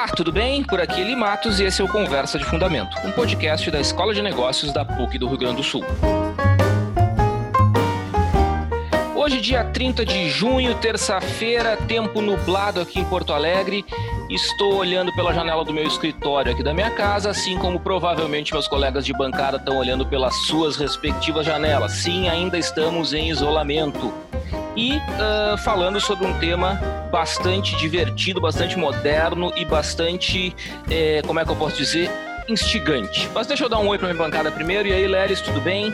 Olá, tudo bem? Por aqui Eli Matos e esse é o Conversa de Fundamento, um podcast da Escola de Negócios da PUC do Rio Grande do Sul. Hoje, dia 30 de junho, terça-feira, tempo nublado aqui em Porto Alegre. Estou olhando pela janela do meu escritório aqui da minha casa, assim como provavelmente meus colegas de bancada estão olhando pelas suas respectivas janelas. Sim, ainda estamos em isolamento e uh, falando sobre um tema bastante divertido, bastante moderno e bastante, eh, como é que eu posso dizer, instigante. Mas deixa eu dar um oi para minha bancada primeiro. E aí, Leris, tudo bem?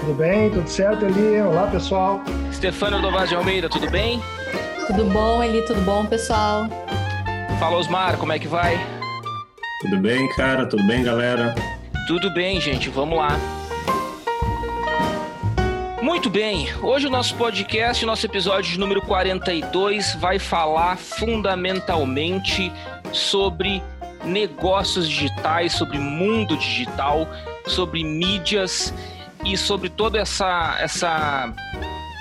Tudo bem, tudo certo, Eli? Olá, pessoal. Stefano Dovaz de Almeida, tudo bem? Tudo bom, Eli? Tudo bom, pessoal? Fala, Osmar, como é que vai? Tudo bem, cara? Tudo bem, galera? Tudo bem, gente, vamos lá. Muito bem, hoje o nosso podcast, nosso episódio número 42, vai falar fundamentalmente sobre negócios digitais, sobre mundo digital, sobre mídias e sobre toda essa, essa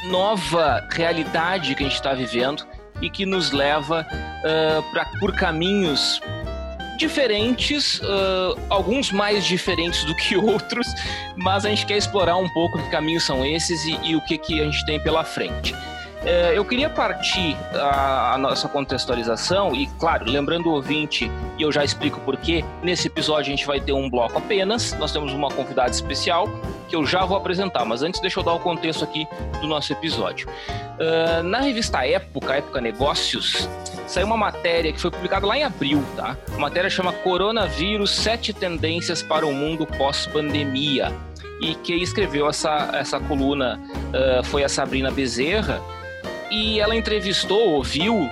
nova realidade que a gente está vivendo e que nos leva uh, por caminhos diferentes, uh, alguns mais diferentes do que outros, mas a gente quer explorar um pouco que caminhos são esses e, e o que, que a gente tem pela frente. Uh, eu queria partir a, nossa contextualização, e claro, lembrando o ouvinte, e eu já explico porquê, nesse episódio a gente vai ter um bloco apenas, nós temos uma convidada especial, que eu já vou apresentar, mas antes deixa eu dar o contexto aqui do nosso episódio. Na revista Época, Época Negócios, saiu uma matéria que foi publicada lá em abril, tá? A matéria chama Coronavírus: Sete Tendências para o Mundo Pós-Pandemia. E quem escreveu essa, essa coluna uh, foi a Sabrina Bezerra. E ela entrevistou, ouviu uh,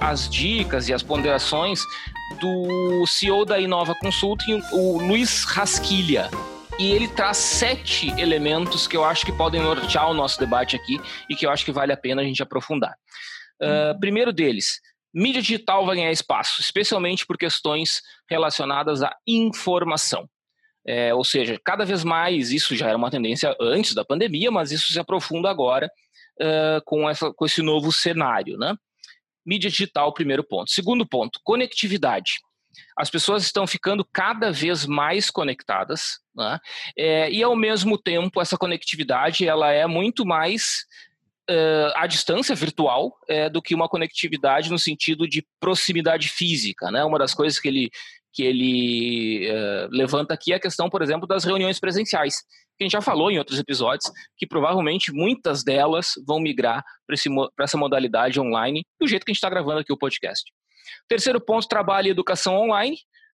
as dicas e as ponderações do CEO da Inova Consulting, o Luiz Rasquilha. E ele traz sete elementos que eu acho que podem nortear o nosso debate aqui e que eu acho que vale a pena a gente aprofundar. Uh, primeiro deles, mídia digital vai ganhar espaço, especialmente por questões relacionadas à informação. É, ou seja, cada vez mais, isso já era uma tendência antes da pandemia, mas isso se aprofunda agora uh, com, essa, com esse novo cenário. Né? Mídia digital, primeiro ponto. Segundo ponto, conectividade. As pessoas estão ficando cada vez mais conectadas, né? é, e ao mesmo tempo essa conectividade ela é muito mais uh, à distância virtual é, do que uma conectividade no sentido de proximidade física. Né? Uma das coisas que ele, que ele uh, levanta aqui é a questão, por exemplo, das reuniões presenciais. Que a gente já falou em outros episódios, que provavelmente muitas delas vão migrar para essa modalidade online, do jeito que a gente está gravando aqui o podcast. Terceiro ponto, trabalho e educação online.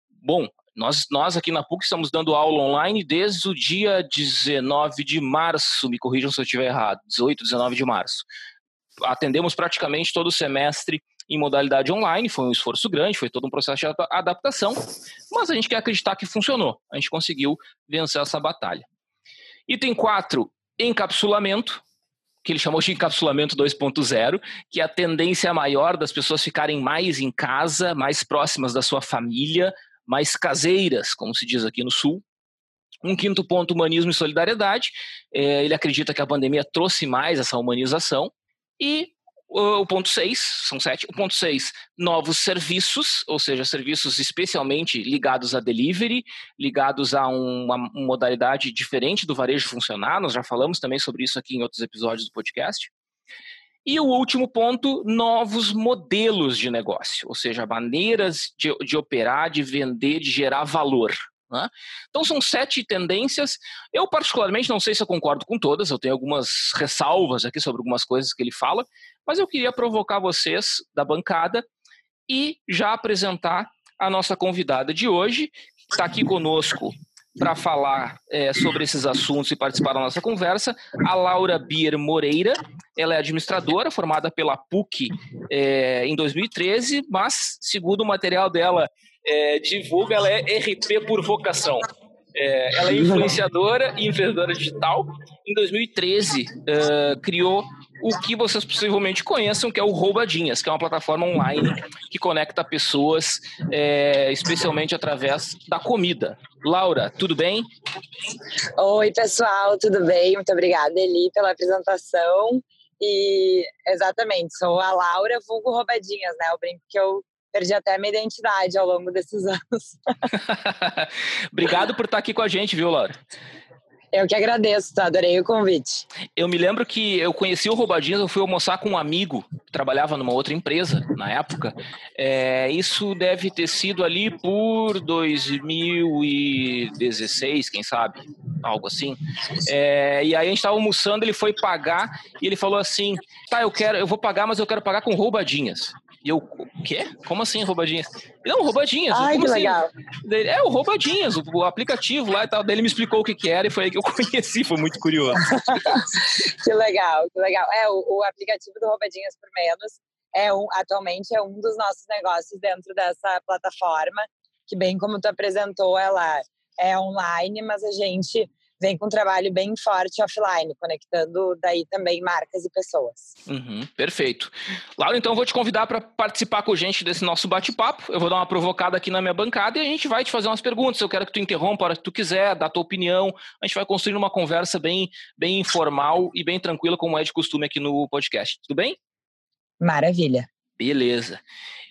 Bom, nós, nós aqui na PUC estamos dando aula online desde o dia 19 de março, me corrijam se eu estiver errado, 18, 19 de março. Atendemos praticamente todo o semestre em modalidade online, foi um esforço grande, foi todo um processo de adaptação, mas a gente quer acreditar que funcionou, a gente conseguiu vencer essa batalha. Item 4, encapsulamento, que ele chamou de encapsulamento 2.0, que é a tendência maior das pessoas ficarem mais em casa, mais próximas da sua família, mais caseiras, como se diz aqui no Sul. Um quinto ponto, humanismo e solidariedade. É, ele acredita que a pandemia trouxe mais essa humanização. E o ponto 6, são sete. O ponto 6, novos serviços, ou seja, serviços especialmente ligados a delivery, ligados a uma modalidade diferente do varejo funcionar. Nós já falamos também sobre isso aqui em outros episódios do podcast. E o último ponto, novos modelos de negócio, ou seja, maneiras de, de operar, de vender, de gerar valor. Né? Então são sete tendências. Eu particularmente não sei se eu concordo com todas, eu tenho algumas ressalvas aqui sobre algumas coisas que ele fala, mas eu queria provocar vocês da bancada e já apresentar a nossa convidada de hoje, que está aqui conosco para falar é, sobre esses assuntos e participar da nossa conversa, a Laura Bier Moreira. Ela é administradora, formada pela PUC é, em 2013, mas, segundo o material dela é, divulga, ela é RP por vocação. É, ela é influenciadora e empreendedora digital. Em 2013, uh, criou o que vocês possivelmente conheçam, que é o Roubadinhas, que é uma plataforma online que conecta pessoas, é, especialmente através da comida. Laura, tudo bem? Oi, pessoal, tudo bem? Muito obrigada, Eli, pela apresentação. E exatamente, sou a Laura, vulgo Roubadinhas, né? Eu brinco que eu perdi até minha identidade ao longo desses anos. Obrigado por estar aqui com a gente, viu, Laura? Eu que agradeço, tá? Adorei o convite. Eu me lembro que eu conheci o Roubadinhas, eu fui almoçar com um amigo que trabalhava numa outra empresa na época. É, isso deve ter sido ali por 2016, quem sabe? Algo assim. É, e aí a gente estava almoçando, ele foi pagar e ele falou assim: tá, eu quero, eu vou pagar, mas eu quero pagar com roubadinhas. E eu, o quê? Como assim roubadinhas? Não, roubadinhas. Ai, Como que assim? legal. É, o roubadinhas, o, o aplicativo lá e tal. Daí ele me explicou o que, que era e foi aí que eu conheci, foi muito curioso. que legal, que legal. É, o, o aplicativo do Roubadinhas por Menos é um, atualmente é um dos nossos negócios dentro dessa plataforma, que bem como tu apresentou, ela é online, mas a gente vem com um trabalho bem forte offline, conectando daí também marcas e pessoas. Uhum, perfeito. Laura, então eu vou te convidar para participar com a gente desse nosso bate-papo. Eu vou dar uma provocada aqui na minha bancada e a gente vai te fazer umas perguntas. Eu quero que tu interrompa a hora que tu quiser, dá a tua opinião. A gente vai construir uma conversa bem, bem informal e bem tranquila, como é de costume aqui no podcast. Tudo bem? Maravilha. Beleza.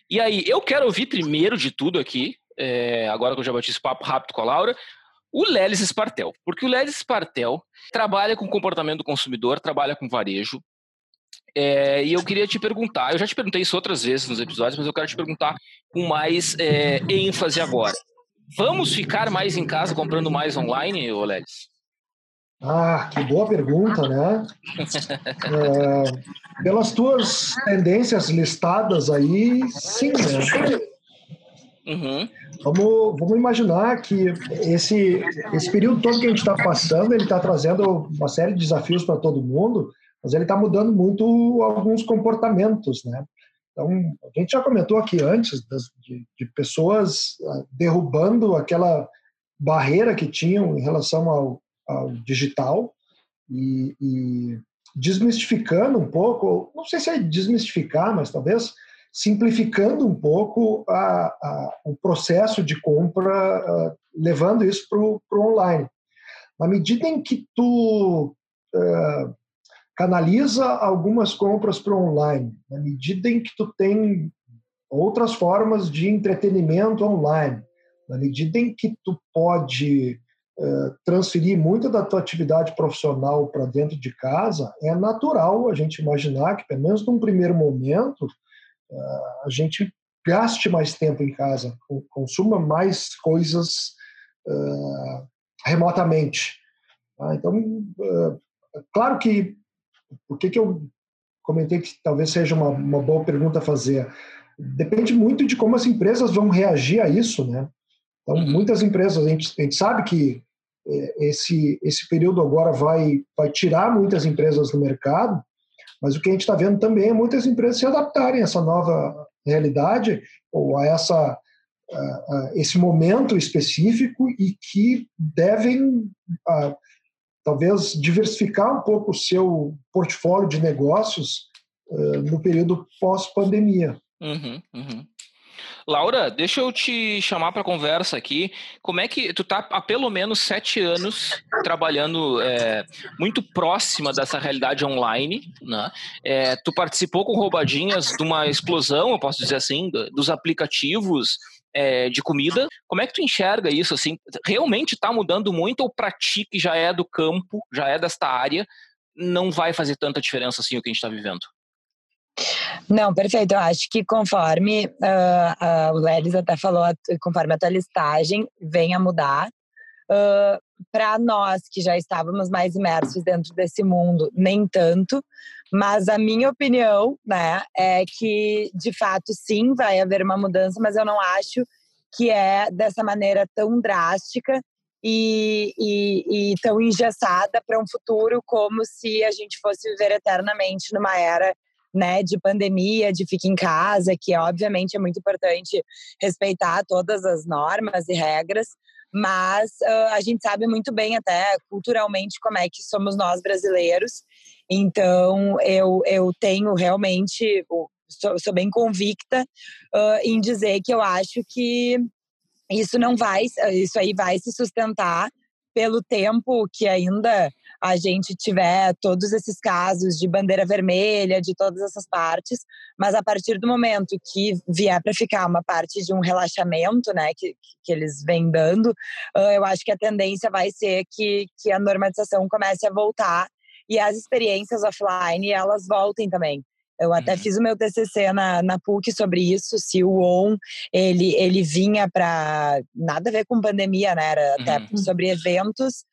E aí, eu quero ouvir primeiro de tudo aqui, é, agora que eu já bati esse papo rápido com a Laura, o Lelis Spartel. Porque o Lelis Spartel trabalha com comportamento do consumidor, trabalha com varejo. É, e eu queria te perguntar, eu já te perguntei isso outras vezes nos episódios, mas eu quero te perguntar com mais é, ênfase agora. Vamos ficar mais em casa comprando mais online, Lelis? Ah, que boa pergunta, né? É, pelas tuas tendências listadas aí, sim, né? Uhum. Vamos, vamos imaginar que esse, esse período todo que a gente está passando, ele está trazendo uma série de desafios para todo mundo, mas ele está mudando muito alguns comportamentos, né? Então, a gente já comentou aqui antes de, de pessoas ah, derrubando aquela barreira que tinham em relação ao, ao digital e, e desmistificando um pouco, não sei se é desmistificar, mas talvez simplificando um pouco a, a, o processo de compra, levando isso para o online. Na medida em que tu uh, canaliza algumas compras para online, na medida em que tu tem outras formas de entretenimento online, na medida em que tu pode uh, transferir muita da tua atividade profissional para dentro de casa, é natural a gente imaginar que, pelo menos num primeiro momento, a gente gaste mais tempo em casa, consuma mais coisas uh, remotamente. Tá? Então, uh, claro que, por que, que eu comentei que talvez seja uma, uma boa pergunta a fazer? Depende muito de como as empresas vão reagir a isso, né? Então, uhum. muitas empresas, a gente, a gente sabe que é, esse, esse período agora vai, vai tirar muitas empresas do mercado, mas o que a gente está vendo também é muitas empresas se adaptarem a essa nova realidade ou a essa esse momento específico e que devem talvez diversificar um pouco o seu portfólio de negócios uh, no período pós-pandemia. Uhum, uhum. Laura, deixa eu te chamar para conversa aqui. Como é que tu tá há pelo menos sete anos trabalhando é, muito próxima dessa realidade online, né? É, tu participou com roubadinhas de uma explosão, eu posso dizer assim, dos aplicativos é, de comida. Como é que tu enxerga isso? Assim, realmente está mudando muito ou para ti que já é do campo, já é desta área, não vai fazer tanta diferença assim o que a gente está vivendo? Não, perfeito. Eu acho que conforme uh, uh, o Lelis até falou, conforme a tua listagem venha a mudar, uh, para nós que já estávamos mais imersos dentro desse mundo, nem tanto. Mas a minha opinião, né, é que de fato sim vai haver uma mudança, mas eu não acho que é dessa maneira tão drástica e, e, e tão engessada para um futuro como se a gente fosse viver eternamente numa era né, de pandemia, de ficar em casa, que obviamente é muito importante respeitar todas as normas e regras, mas uh, a gente sabe muito bem até culturalmente como é que somos nós brasileiros. Então eu, eu tenho realmente, sou, sou bem convicta uh, em dizer que eu acho que isso não vai, isso aí vai se sustentar pelo tempo que ainda a gente tiver todos esses casos de bandeira vermelha, de todas essas partes, mas a partir do momento que vier para ficar uma parte de um relaxamento, né, que, que eles vêm dando, eu acho que a tendência vai ser que, que a normalização comece a voltar e as experiências offline elas voltem também. Eu até uhum. fiz o meu TCC na, na PUC sobre isso, se o ON ele, ele vinha para nada a ver com pandemia, né? Era até uhum. sobre eventos,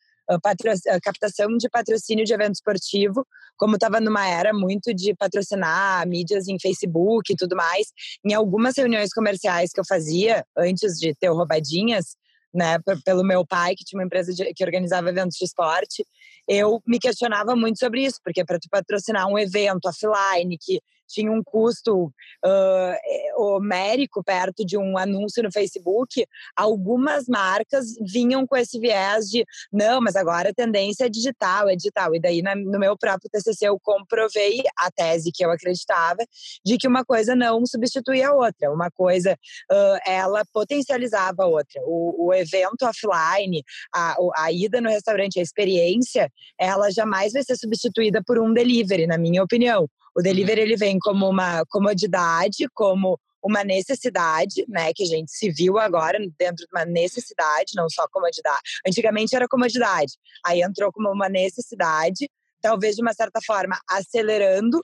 captação de patrocínio de evento esportivo, como estava numa era muito de patrocinar mídias em Facebook e tudo mais. Em algumas reuniões comerciais que eu fazia antes de ter o Roubadinhas, né, pelo meu pai, que tinha uma empresa de, que organizava eventos de esporte, eu me questionava muito sobre isso, porque para tu patrocinar um evento offline que tinha um custo uh, homérico perto de um anúncio no Facebook, algumas marcas vinham com esse viés de não, mas agora a tendência é digital, é digital. E daí no meu próprio TCC eu comprovei a tese que eu acreditava de que uma coisa não substituía a outra, uma coisa uh, ela potencializava a outra. O, o evento offline, a, a ida no restaurante, a experiência, ela jamais vai ser substituída por um delivery, na minha opinião. O uhum. delivery ele vem como uma comodidade, como uma necessidade, né, que a gente se viu agora dentro de uma necessidade, não só comodidade. Antigamente era comodidade, aí entrou como uma necessidade, talvez de uma certa forma acelerando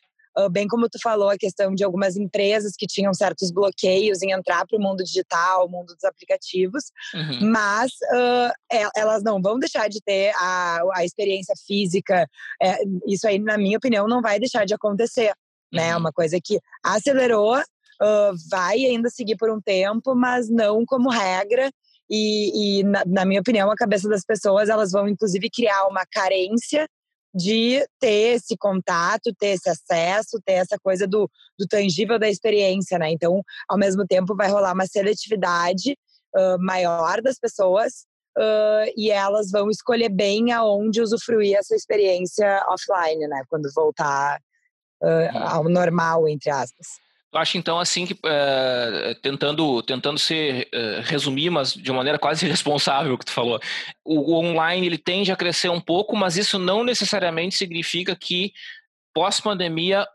bem como tu falou, a questão de algumas empresas que tinham certos bloqueios em entrar para o mundo digital, o mundo dos aplicativos, uhum. mas uh, elas não vão deixar de ter a, a experiência física. É, isso aí, na minha opinião, não vai deixar de acontecer. Né? É uhum. Né? Uma coisa que acelerou, uh, vai ainda seguir por um tempo, mas não como regra. E, e na, na minha opinião, a cabeça das pessoas, elas vão inclusive criar uma carência de ter esse contato, ter esse acesso, ter essa coisa do, do tangível da experiência, né? Então, ao mesmo tempo, vai rolar uma seletividade uh, maior das pessoas uh, e elas vão escolher bem aonde usufruir essa experiência offline, né? Quando voltar uh, ao normal, entre aspas. Eu acho então assim que uh, tentando tentando ser uh, resumir, mas de uma maneira quase irresponsável que tu falou, o, o, online ele tende a crescer um pouco, mas isso não necessariamente significa que pós pandemia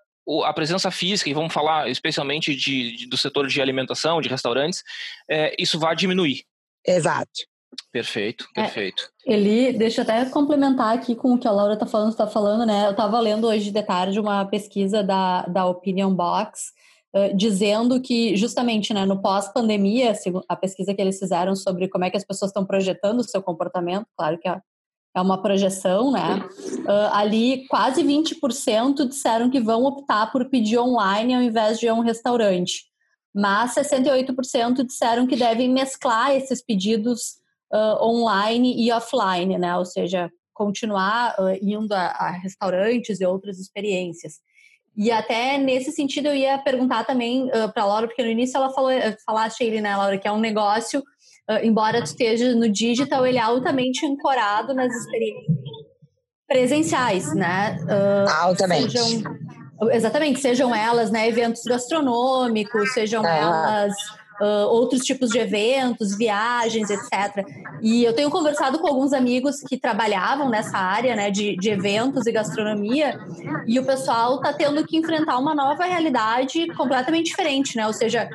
a presença física e vamos falar especialmente de, de do setor de alimentação, de restaurantes, é, isso vai diminuir. Exato. Perfeito, é, perfeito. É, ele, deixa eu até complementar aqui com o que a Laura está falando, está falando, né? Eu estava lendo hoje de tarde uma pesquisa da, da Opinion Box, dizendo que justamente né, no pós-pandemia, a pesquisa que eles fizeram sobre como é que as pessoas estão projetando o seu comportamento, claro que é, é uma projeção, né? Uh, ali quase 20% disseram que vão optar por pedir online ao invés de ir a um restaurante. Mas 68% disseram que devem mesclar esses pedidos uh, online e offline, né? Ou seja, continuar uh, indo a, a restaurantes e outras experiências. E até nesse sentido eu ia perguntar também uh, para a Laura, porque no início ela falou, eh, falaste ele, né, Laura, que é um negócio, uh, embora tu esteja no digital, ele é altamente ancorado nas experiências presenciais, né? Uh, altamente. Sejam, exatamente, sejam elas, né, eventos gastronômicos, sejam elas uh, outros tipos de eventos, viagens, etc. E eu tenho conversado com alguns amigos que trabalhavam nessa área né, de, de eventos e gastronomia, e o pessoal está tendo que enfrentar uma nova realidade completamente diferente, né? Ou seja,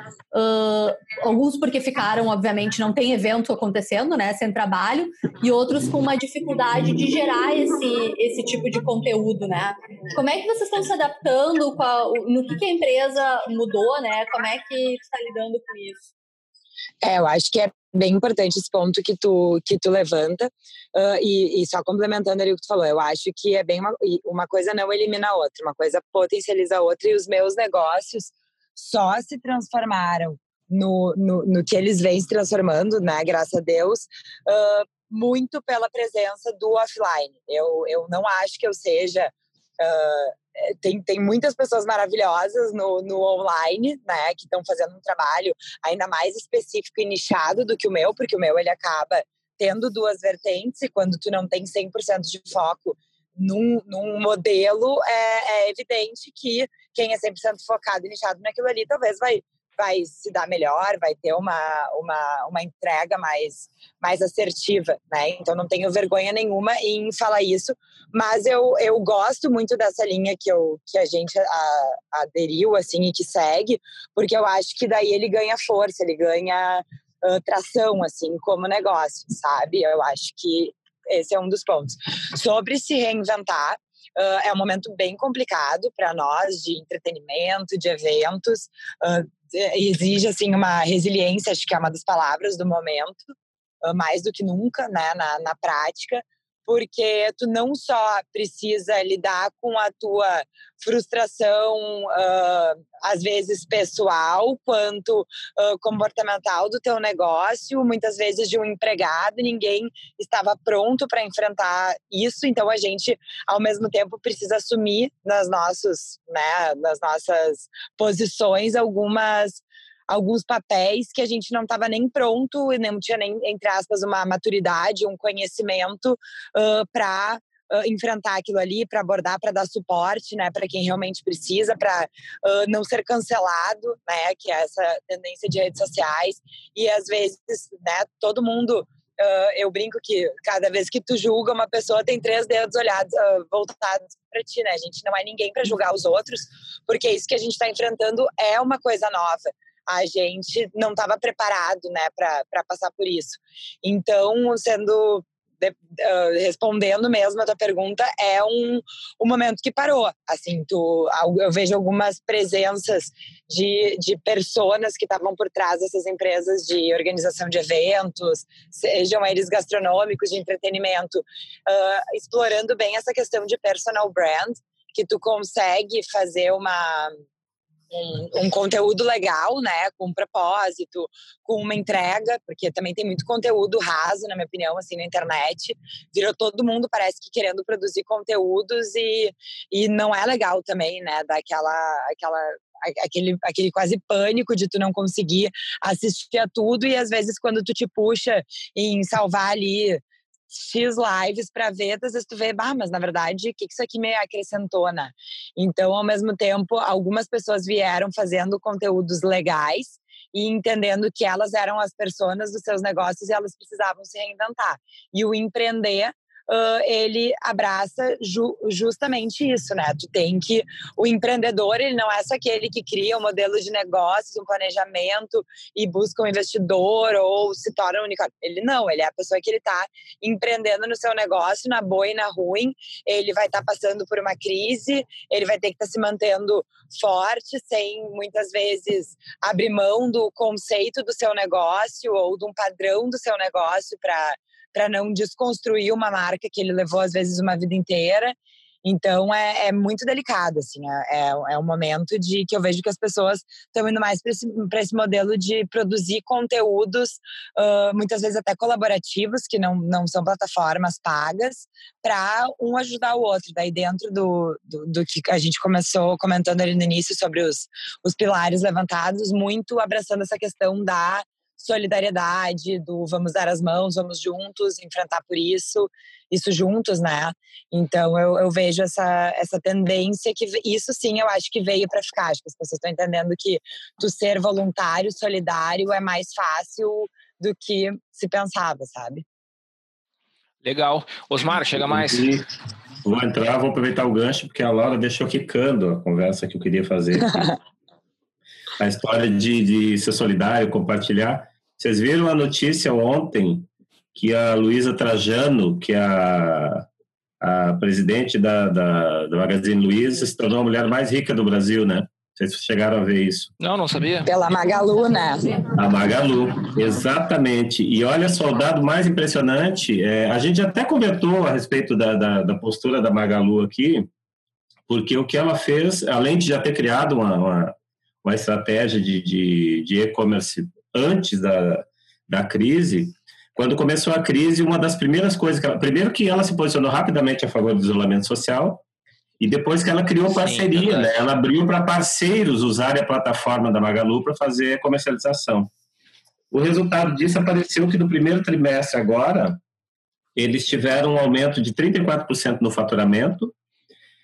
alguns porque ficaram, obviamente, não tem evento acontecendo, né, sem trabalho, e outros com uma dificuldade de gerar esse, esse tipo de conteúdo, né? Como é que vocês estão se adaptando? Qual, no que, que a empresa mudou, né? Como é que está lidando com isso? É, eu acho que é bem importante esse ponto que tu, que tu levanta. Uh, e, e, só complementando ali o que tu falou, eu acho que é bem uma, uma coisa não elimina a outra, uma coisa potencializa a outra, e os meus negócios só se transformaram no, no, no que eles vêm se transformando, né? Graças a Deus. Uh, muito pela presença do offline. Eu, eu não acho que eu seja uh, tem, tem muitas pessoas maravilhosas no, no online, né, que estão fazendo um trabalho ainda mais específico e nichado do que o meu, porque o meu ele acaba tendo duas vertentes e quando tu não tem 100% de foco num, num modelo, é, é, evidente que quem é 100% focado e nichado naquilo ali talvez vai vai se dar melhor, vai ter uma, uma, uma entrega mais, mais assertiva, né? Então não tenho vergonha nenhuma em falar isso, mas eu, eu gosto muito dessa linha que, eu, que a gente a, aderiu, assim, e que segue, porque eu acho que daí ele ganha força, ele ganha uh, tração, assim, como negócio, sabe? Eu acho que esse é um dos pontos. Sobre se reinventar, Uh, é um momento bem complicado para nós de entretenimento, de eventos. Uh, exige assim uma resiliência, acho que é uma das palavras do momento, uh, mais do que nunca, né, na, na prática porque tu não só precisa lidar com a tua frustração, uh, às vezes pessoal, quanto uh, comportamental do teu negócio, muitas vezes de um empregado, ninguém estava pronto para enfrentar isso, então a gente, ao mesmo tempo, precisa assumir nas, nossos, né, nas nossas posições algumas alguns papéis que a gente não estava nem pronto e não tinha nem, entre aspas, uma maturidade, um conhecimento uh, para Uh, enfrentar aquilo ali, para abordar, para dar suporte, né, para quem realmente precisa, para uh, não ser cancelado, né, que é essa tendência de redes sociais e às vezes, né, todo mundo Uh, eu brinco que cada vez que tu julga uma pessoa tem três dedos olhados voltados para ti, né? A gente não é ninguém para julgar os outros, porque isso que a gente está enfrentando é uma coisa nova a gente não estava preparado, né, para passar por isso. Então, sendo de, uh, respondendo mesmo a tua pergunta, é um, um momento que parou. Assim, tu, eu vejo algumas presenças de, de pessoas que estavam por trás dessas empresas de organização de eventos, sejam eles gastronômicos, de entretenimento, uh, explorando bem essa questão de personal brand, que tu consegue fazer uma um, um, conteúdo legal, né, com um propósito, com uma entrega, porque também tem muito conteúdo raso, na minha opinião, assim, na internet. Virou todo mundo, parece que querendo produzir conteúdos e, e não é legal também, né, daquela aquela aquele, aquele quase pânico de tu não conseguir assistir a tudo e às vezes quando tu te puxa em salvar ali X lives para ver, às vezes tu vê, bah, mas na verdade, o que, isso aqui me acrescentou, né? Então, ao mesmo tempo, algumas pessoas vieram fazendo conteúdos legais e entendendo que elas eram as pessoas dos seus negócios e elas precisavam se reinventar. E o empreender uh, ele abraça ju justamente isso, né? Tu tem que o empreendedor ele não é só aquele que cria um modelo de negócios, um planejamento e busca um investidor ou se torna um unicórnio. Ele não, ele é a pessoa que ele está empreendendo no seu negócio, na boa e na ruim. Ele vai estar tá passando por uma crise, ele vai ter que estar tá se mantendo forte, sem muitas vezes abrir mão do conceito do seu negócio ou de um padrão do seu negócio para para não desconstruir uma marca que ele levou às vezes uma vida inteira. Então é, é muito delicado, assim, é, é, é um momento de que eu vejo que as pessoas estão indo mais para esse, esse modelo de produzir conteúdos, uh, muitas vezes até colaborativos, que não, não são plataformas pagas, para um ajudar o outro. Daí dentro do, do, do, que a gente começou comentando ali no início sobre os, os pilares levantados, muito abraçando essa questão da solidariedade, do vamos dar as mãos, vamos juntos enfrentar por isso, isso juntos, né? Então eu, eu vejo essa, essa tendência que isso sim eu acho que veio para ficar. Acho que as pessoas estão entendendo que tu ser voluntário, solidário é mais fácil do que se pensava, sabe? Legal. Osmar, chega mais. Vou entrar, vou aproveitar o gancho, porque a Laura deixou quicando a conversa que eu queria fazer. a história de, de ser solidário, compartilhar. Vocês viram a notícia ontem que a Luísa Trajano, que é a, a presidente da, da, da Magazine Luiza, se tornou a mulher mais rica do Brasil, né? Vocês chegaram a ver isso? Não, não sabia. Pela Magalu, né? A Magalu, exatamente. E olha só, o dado mais impressionante, é, a gente até comentou a respeito da, da, da, postura da Magalu aqui, porque o que ela fez, além de já ter criado uma, uma, uma estratégia de, e-commerce antes da, da crise. Quando começou a crise, uma das primeiras coisas que ela, primeiro que ela se posicionou rapidamente a favor do isolamento social e depois que ela criou parceria, né? Ela abriu para parceiros usarem a plataforma da Magalu para fazer comercialização. O resultado disso apareceu que no primeiro trimestre agora eles tiveram um aumento de 34% no faturamento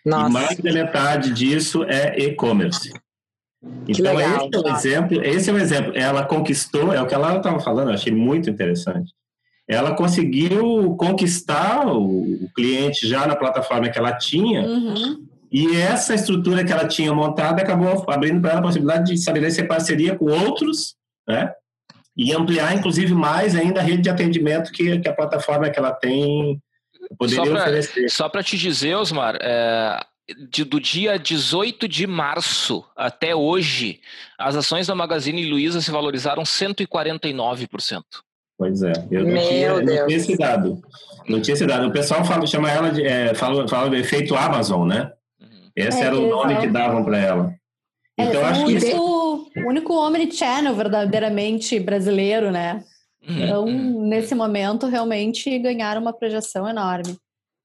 Nossa. e mais da metade disso é e-commerce. Então, esse é o exemplo, esse é o exemplo. Ela conquistou, é o que ela estava falando, eu achei muito interessante. Ela conseguiu conquistar o, o cliente já na plataforma que ela tinha, uhum. e essa estrutura que ela tinha montada acabou abrindo para ela a possibilidade de estabelecer parceria com outros, né? E ampliar, inclusive, mais ainda a rede de atendimento que, que a plataforma que ela tem poderia só pra, oferecer. Só para te dizer, Osmar, é, de, do dia 18 de março até hoje, as ações da Magazine Luiza se valorizaram 149%. Pois é, eu não, tinha, eu não tinha, esse dado. Não tinha esse dado. O pessoal fala, chama ela de. É, fala, fala do efeito Amazon, né? Uhum. Esse é, era o nome que davam para ela. É, então, acho o único, que. O único omnichannel verdadeiramente brasileiro, né? Uhum. Então, nesse momento, realmente ganharam uma projeção enorme.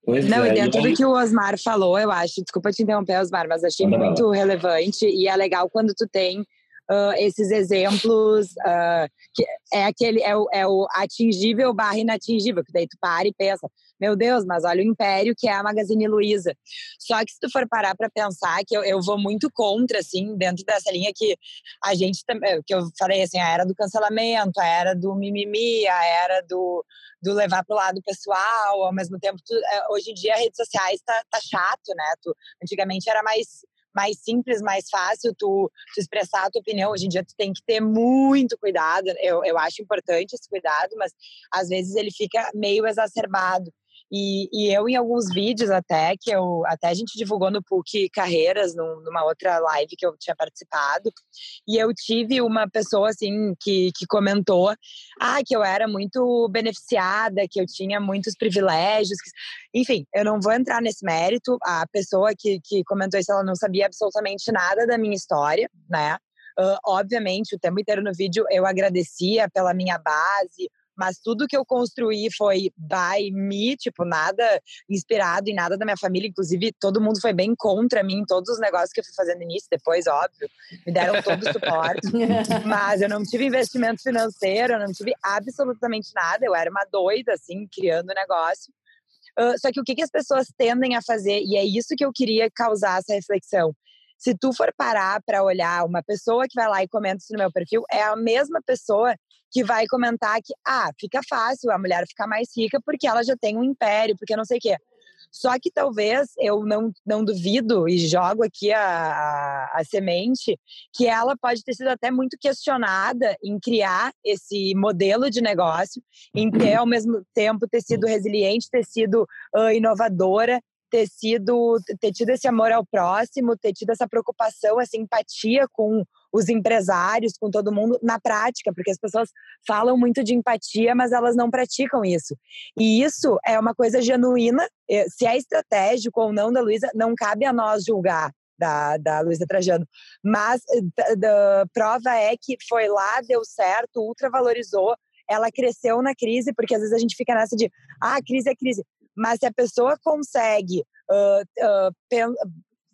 Pois não, é, e dentro do que o Osmar falou, eu acho, desculpa te interromper, Osmar, mas achei muito relevante e é legal quando tu tem uh, esses exemplos, uh, que é aquele, é o, é o atingível barra inatingível, que daí tu para e pensa, meu Deus, mas olha o império que é a Magazine Luiza. Só que se tu for parar para pensar, que eu, eu vou muito contra, assim, dentro dessa linha que a gente, que eu falei, assim, a era do cancelamento, a era do mimimi, a era do do levar para o lado pessoal, ao mesmo tempo, tu, é, hoje em dia redes sociais tá, tá chato, né? Tu, antigamente era mais mais simples, mais fácil tu, tu, expressar a tua opinião. Hoje em dia tu tem que ter muito cuidado. Eu, eu acho importante esse cuidado, mas às vezes ele fica meio exacerbado. E, e, eu, em alguns vídeos até, que eu até a gente divulgou no PUC Carreiras, num, numa outra live que eu tinha participado, e eu tive uma pessoa, assim, que, que comentou ah, que eu era muito beneficiada, que eu tinha muitos privilégios. Que... Enfim, eu não vou entrar nesse mérito. A pessoa que, que comentou isso, ela não sabia absolutamente nada da minha história, né? Uh, obviamente, o tempo inteiro no vídeo eu agradecia pela minha base, mas tudo que eu construí foi by me, tipo, nada inspirado em nada da minha família, inclusive todo mundo foi bem contra mim todos os negócios que eu fui fazendo início, depois, óbvio, me deram todo o suporte, mas eu não tive investimento financeiro, eu não tive absolutamente nada, eu era uma doida, assim, criando o negócio. Uh, só que o que, que as pessoas tendem a fazer, e é isso que eu queria causar essa reflexão, se tu for parar para olhar uma pessoa que vai lá e comenta isso no meu perfil, é a mesma pessoa que vai comentar que, ah, fica fácil a mulher ficar mais rica porque ela já tem um império, porque não sei o quê. Só que talvez eu não, não duvido e jogo aqui a, a, a, semente que ela pode ter sido até muito questionada em criar esse modelo de negócio, em ter ao mesmo tempo ter sido resiliente, ter sido uh, inovadora, ter sido ter tido esse amor ao próximo, ter tido essa preocupação, essa empatia com os empresários, com todo mundo na prática, porque as pessoas falam muito de empatia, mas elas não praticam isso. E isso é uma coisa genuína. Eh, se é estratégico ou não da Luísa, não cabe a nós julgar da, da Luísa Trajano. Mas a prova é que foi lá, deu certo, ultravalorizou, ela cresceu na crise, porque às vezes a gente fica nessa de, ah, crise é crise. Mas se a pessoa consegue uh, uh,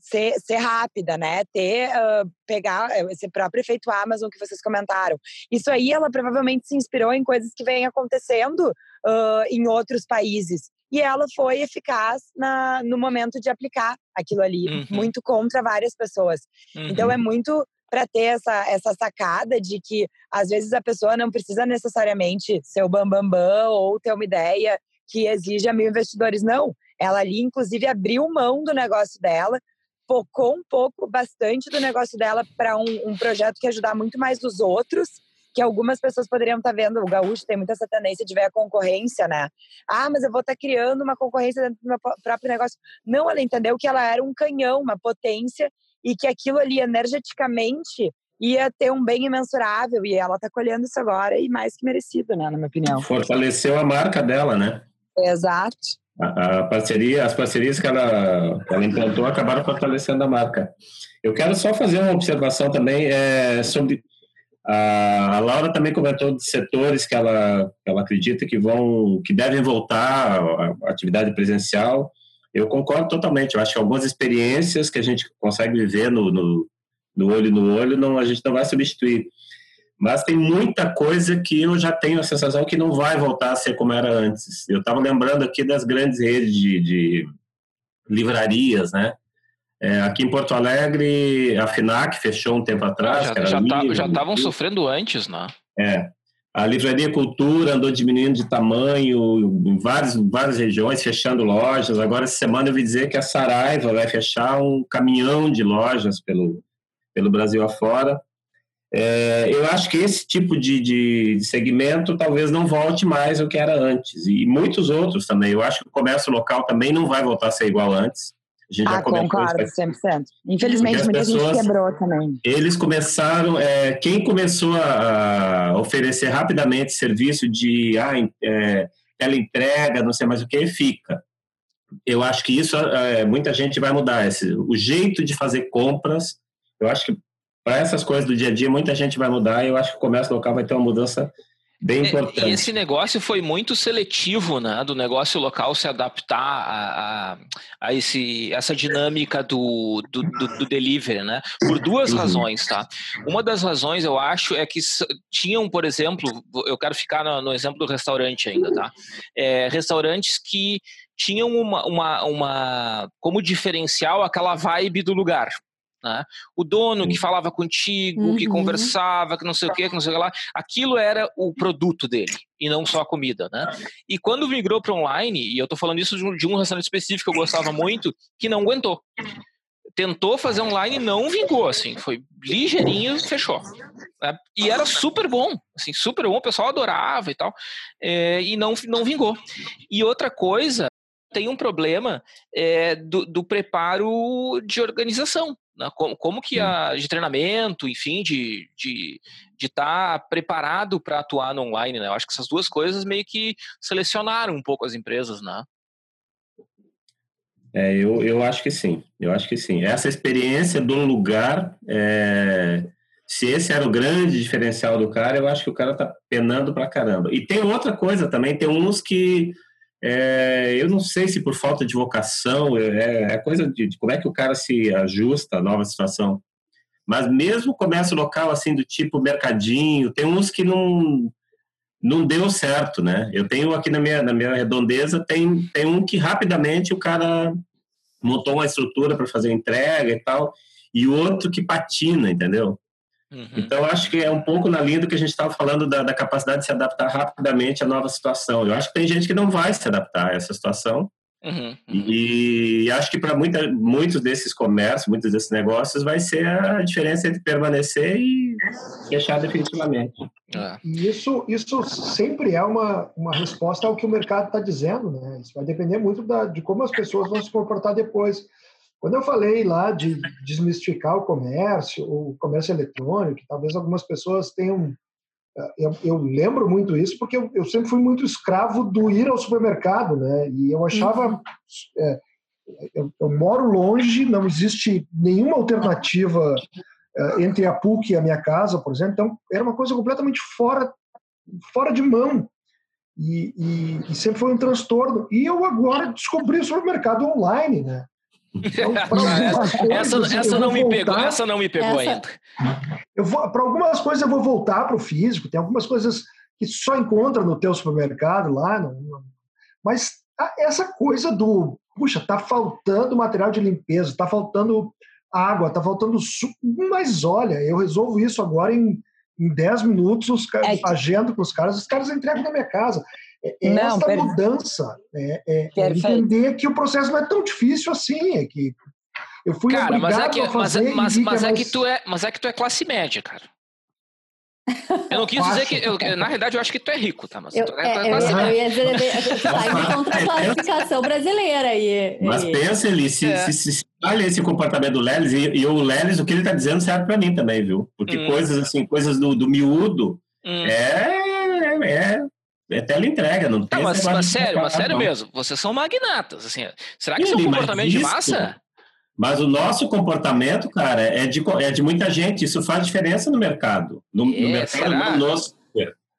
ser, ser rápida, né? Ter, uh, pegar esse próprio efeito Amazon que vocês comentaram. Isso aí, ela provavelmente se inspirou em coisas que vêm acontecendo uh, em outros países. E ela foi eficaz na, no momento de aplicar aquilo ali, uhum. muito contra várias pessoas. Uhum. Então, é muito para ter essa, essa sacada de que, às vezes, a pessoa não precisa necessariamente ser o bambambam bam, bam, ou ter uma ideia que exige a mil investidores. Não. Ela ali, inclusive, abriu mão do negócio dela focou um pouco, bastante do negócio dela para um, um, projeto que ajudar muito mais os outros, que algumas pessoas poderiam estar tá vendo. O gaúcho tem muita essa tendência de ver a concorrência, né? Ah, mas eu vou estar tá criando uma concorrência dentro do meu próprio negócio. Não, ela entendeu que ela era um canhão, uma potência, e que aquilo ali energeticamente ia ter um bem imensurável. E ela está colhendo isso agora e mais que merecido, né? Na minha opinião. Fortaleceu a marca dela, né? Exato. A, a parceria, as parcerias que ela, ela implantou acabaram fortalecendo a marca. Eu quero só fazer uma observação também é, sobre a, a, Laura também comentou de setores que ela, ela acredita que vão, que devem voltar à atividade presencial. Eu concordo totalmente. Eu acho que algumas experiências que a gente consegue viver no, no, no olho no olho, não, a gente não vai substituir. Mas tem muita coisa que eu já tenho a sensação que não vai voltar a ser como era antes. Eu estava lembrando aqui das grandes redes de, de livrarias, né? É, aqui em Porto Alegre, a FINAC fechou um tempo atrás. já estavam tá, sofrendo antes, né? É. A Livraria Cultura andou diminuindo de tamanho em várias, várias regiões, fechando lojas. Agora, essa semana, eu vi dizer que a Saraiva vai fechar um caminhão de lojas pelo, pelo Brasil afora. É, eu acho que esse tipo de, de, de, segmento talvez não volte mais ao que era antes. E muitos outros também. Eu acho que o comércio local também não vai voltar a ser igual antes. A gente ah, já concordo, 100%. Infelizmente, muita pessoas, gente quebrou também. Eles começaram, é, quem começou a, a, oferecer rapidamente serviço de ah, é, teleentrega, não sei mais o que, fica. Eu acho que isso, é, muita gente vai mudar. Esse, o jeito de fazer compras, eu acho que para essas coisas do dia a dia, muita gente vai mudar e eu acho que o comércio local vai ter uma mudança bem é, importante. E esse negócio foi muito seletivo, né? Do negócio local se adaptar a, a, a esse, essa dinâmica do, do, do, do, delivery, né? Por duas uhum. razões, tá? Uma das razões, eu acho, é que tinham, por exemplo, eu quero ficar no, no exemplo do restaurante ainda, tá? É, restaurantes que tinham uma, uma, uma como diferencial aquela vibe do lugar. Né? O dono que falava contigo, uhum. que conversava, que não sei o que, que não sei o que lá, aquilo era o produto dele e não só a comida, né? E quando migrou para online, e eu estou falando isso de um, de um restaurante específico que eu gostava muito, que não aguentou. Tentou fazer online e não vingou, assim, foi ligeirinho fechou. Né? E era super bom, assim, super bom, o pessoal adorava e tal, é, e não, não vingou. E outra coisa, tem um problema é, do, do preparo de organização. Né? Como, como que a, de treinamento, enfim, de estar de, de tá preparado para atuar no online, né? Eu acho que essas duas coisas meio que selecionaram um pouco as empresas, né? É, eu, eu acho que sim, eu acho que sim. Essa experiência do lugar, é, se esse era o grande diferencial do cara, eu acho que o cara tá penando pra caramba. E tem outra coisa também, tem uns que é, eu não sei se por falta de vocação, é, é coisa de, de, como é que o cara se ajusta à nova situação. Mas mesmo comércio local, assim, do tipo mercadinho, tem uns que não, não deu certo, né? Eu tenho aqui na minha, na minha redondeza, tem, tem um que rapidamente o cara montou uma estrutura para fazer entrega e tal, e outro que patina, entendeu? Uhum. Então, acho que é um pouco na linha do que a gente estava falando da, da, capacidade de se adaptar rapidamente à nova situação. Eu acho que tem gente que não vai se adaptar a essa situação. Uhum, uhum. E, e acho que para muitos desses comércios, muitos desses negócios, vai ser a diferença entre permanecer e fechar definitivamente. É. E isso, isso sempre é uma, uma resposta ao que o mercado está dizendo, né? Isso vai depender muito da, de como as pessoas vão se comportar depois. Quando eu falei lá de desmistificar o comércio, o comércio eletrônico, talvez algumas pessoas tenham. Eh, eu, eu lembro muito isso porque eu, eu, sempre fui muito escravo do ir ao supermercado, né? E eu achava. É, eu, eu, moro longe, não existe nenhuma alternativa é, entre a PUC e a minha casa, por exemplo, então era uma coisa completamente fora, fora de mão. E, e, e sempre foi um transtorno. E eu agora descobri o supermercado online, né? Então, essa, essa não me pegou, essa não me pegou essa... ainda. Para algumas coisas eu vou voltar para o físico, tem algumas coisas que só encontra no teu supermercado lá, não, não, mas essa coisa do, puxa, tá faltando material de limpeza, tá faltando água, tá faltando suco, mas olha, eu resolvo isso agora em, em 10 minutos, os, é. agendo para os caras, os caras entregam na minha casa. É, é não, per... mudança, é, é, é entender que o processo não é tão difícil assim, é que eu fui cara, mas é que, mas, mas, mas é, é que tu é, mas é que tu é classe média, cara. Eu não quis dizer que. Eu, na realidade, eu acho que tu é rico, tá? Mas eu, tu é, é classe eu, eu ia dizer, indo contra a classificação brasileira aí. Mas pensa ali, se, é. se, se, se olha esse comportamento do Lelis, e, e, o Lelis, o que ele tá dizendo serve pra mim também, viu? Porque hum. coisas assim, coisas do, do miúdo, hum. é, é é teleentrega, não tem. Não, mas, mas sério, mas sério mesmo, vocês são magnatas, assim. Será que isso é um comportamento de massa? Mas o nosso comportamento, cara, é de, é de muita gente. Isso faz diferença no mercado. No, é, no mercado, no nosso.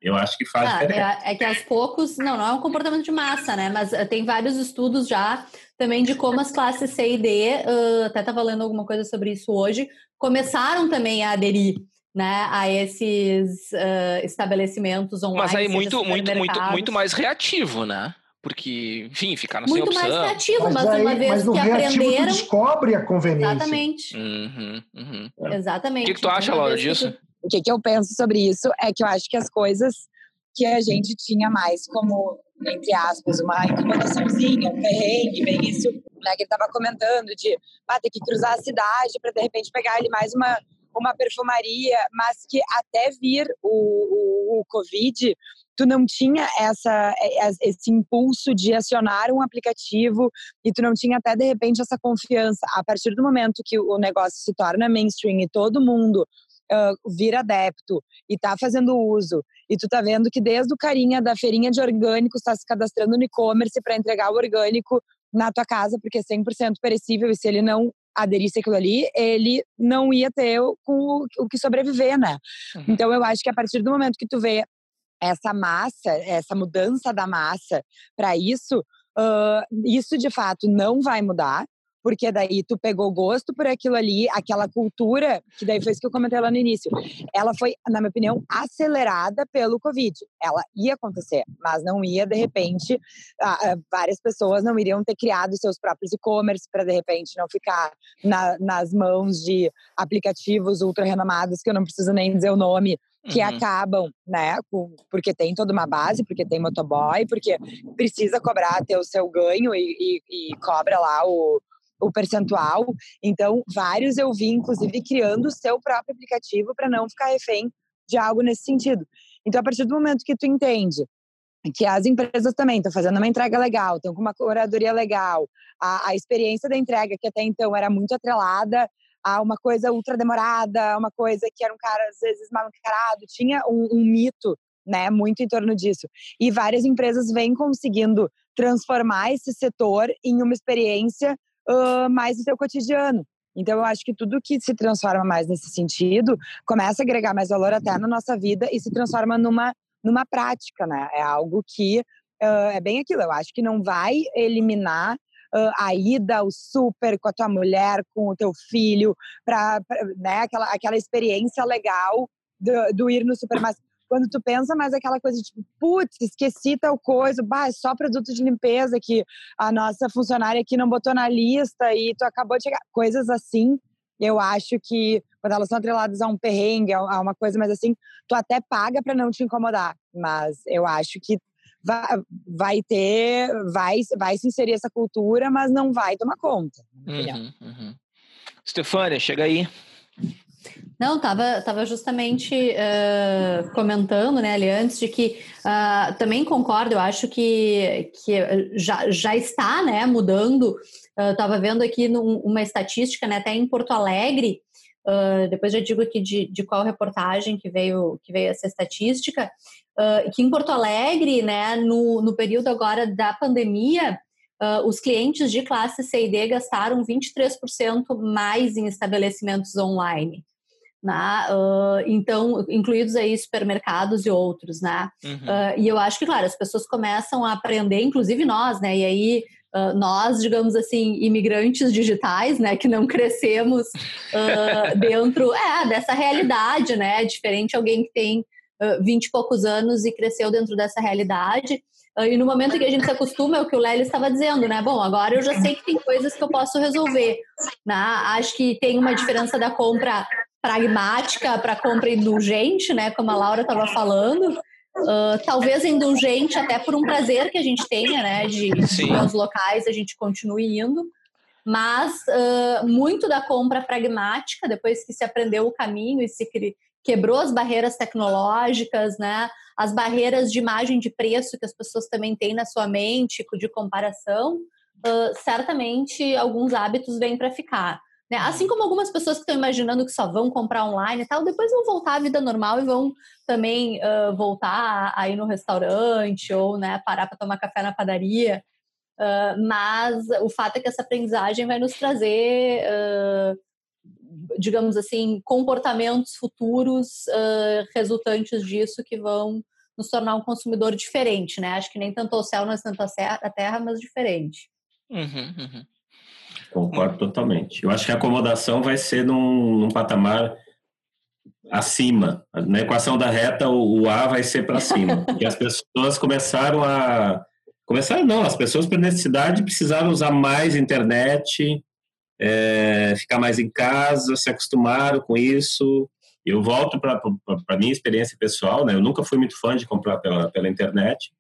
Eu acho que faz ah, diferença. É, é, que aos poucos, não, não é um comportamento de massa, né? Mas uh, tem vários estudos já também de como as classes C e D, uh, até estava lendo alguma coisa sobre isso hoje, começaram também a aderir né, a esses uh, estabelecimentos online. Mas aí muito, muito, muito, muito mais reativo, né? porque, enfim, ficaram Muito sem opção. mais criativo, mas, Mas, aí, uma vez mas que reativo aprenderam. descobre a conveniência. Exatamente. Uhum, uhum. Exatamente. O que, que tu acha, Uma Laura, que disso? O que, que eu penso sobre isso é que eu acho que as coisas que a gente tinha mais como, entre aspas, uma incomodaçãozinha, um perrengue, bem isso né, que ele estava comentando, de ah, ter que cruzar a cidade para de repente pegar ali mais uma, uma perfumaria, mas que até vir o, o, o Covid, tu não tinha essa, esse impulso de acionar um aplicativo e tu não tinha até de repente essa confiança. A partir do momento que o negócio se torna mainstream e todo mundo uh, vira adepto e tá fazendo uso, e tu tá vendo que desde o carinha da feirinha de orgânicos está se cadastrando no e-commerce para entregar o orgânico na tua casa, porque é 100% perecível, e se ele não aderisse aquilo ali, ele não ia ter o, o, o que sobreviver, né? Uhum. Então eu acho que a partir do momento que tu vê essa massa, essa mudança da massa para isso, uh, isso de fato não vai mudar, porque daí tu pegou gosto por aquilo ali, aquela cultura, que daí foi isso que eu comentei lá no início. Ela foi, na minha opinião, acelerada pelo Covid. Ela ia acontecer, mas não ia, de repente, várias pessoas não iriam ter criado seus próprios e-commerce para, de repente, não ficar na, nas mãos de aplicativos ultra renomados, que eu não preciso nem dizer o nome, que Uhum. acabam, né, com, porque tem toda uma base, porque tem motoboy, porque precisa cobrar ter o seu ganho e, e, e cobra lá o, o percentual. Então, vários eu vi, inclusive, criando o seu próprio aplicativo para não ficar refém de algo nesse sentido. Então, a partir do momento que tu entende que as empresas também estão fazendo uma entrega legal, estão com uma curadoria legal, a, a experiência da entrega, que até então era muito atrelada a uma coisa ultra demorada, uma coisa que era um cara, às vezes, mal encarado, tinha um, um mito né, muito em torno disso. E várias empresas vêm conseguindo transformar esse setor em uma experiência uh, mais do seu cotidiano. Então, eu acho que tudo que se transforma mais nesse sentido começa a agregar mais valor até na nossa vida e se transforma numa, numa prática, né? É algo que uh, é bem aquilo. Eu acho que não vai eliminar uh, a ida ao super com a tua mulher, com o teu filho, para né, aquela, aquela experiência legal do, do ir no super. Quando tu pensa mais aquela coisa tipo, putz, esqueci tal coisa, bah, é só produto de limpeza que a nossa funcionária aqui não botou na lista e tu acabou de chegar. Coisas assim, eu acho que quando elas são atreladas a um perrengue, a uma coisa mais assim, tu até paga para não te incomodar. Mas eu acho que vai, vai ter, vai, vai se inserir essa cultura, mas não vai tomar conta. Uhum, uhum. Chega aí. Não, estava tava justamente uh, comentando, né, ali antes, de que uh, também concordo, eu acho que, que já, já está, né, mudando. Estava uh, vendo aqui num, uma estatística, né, até em Porto Alegre, depois já digo aqui de, de qual reportagem que veio, que veio essa estatística, que em Porto Alegre, né, no, no período agora da pandemia, os clientes de classe C e D gastaram 23% mais em estabelecimentos online. Né? Uh, então, incluídos aí supermercados e outros, né? Uhum. Uh, e eu acho que, claro, as pessoas começam a aprender, inclusive nós, né? E aí, uh, nós, digamos assim, imigrantes digitais, né? Que não crescemos dentro é, dessa realidade, né? Diferente alguém que tem vinte e poucos anos e cresceu dentro dessa realidade. E no momento que a gente se acostuma, é o que o Lélio estava dizendo, né? Bom, agora eu já sei que tem coisas que eu posso resolver. Né? Acho que tem uma diferença da compra pragmática para compra indulgente, né? Como a Laura estava falando. Uh, talvez indulgente até por um prazer que a gente tenha, né? De, de os locais a gente continue indo. Mas uh, muito da compra pragmática, depois que se aprendeu o caminho e se quebrou as barreiras tecnológicas, né? As barreiras de imagem de preço que as pessoas também têm na sua mente, de comparação, uh, certamente alguns hábitos vêm para ficar. Né? Assim como algumas pessoas que estão imaginando que só vão comprar online e tal, depois vão voltar à vida normal e vão também uh, voltar a ir no restaurante ou né, parar para tomar café na padaria. Uh, mas o fato é que essa aprendizagem vai nos trazer, uh, digamos assim, comportamentos futuros resultantes disso que vão nos tornar um consumidor diferente, né? Acho que nem tanto ao céu, não tanto a terra, mas diferente. Uhum, uhum. Concordo totalmente. Eu acho que a acomodação vai ser num, num patamar acima. Na equação da reta, o, o A vai ser para cima. porque as pessoas começaram a, Começaram não, as pessoas por necessidade precisaram usar mais internet, é, ficar mais em casa, se acostumaram com isso. Eu volto para a minha experiência pessoal, né? Eu nunca fui muito fã de comprar pela, pela internet.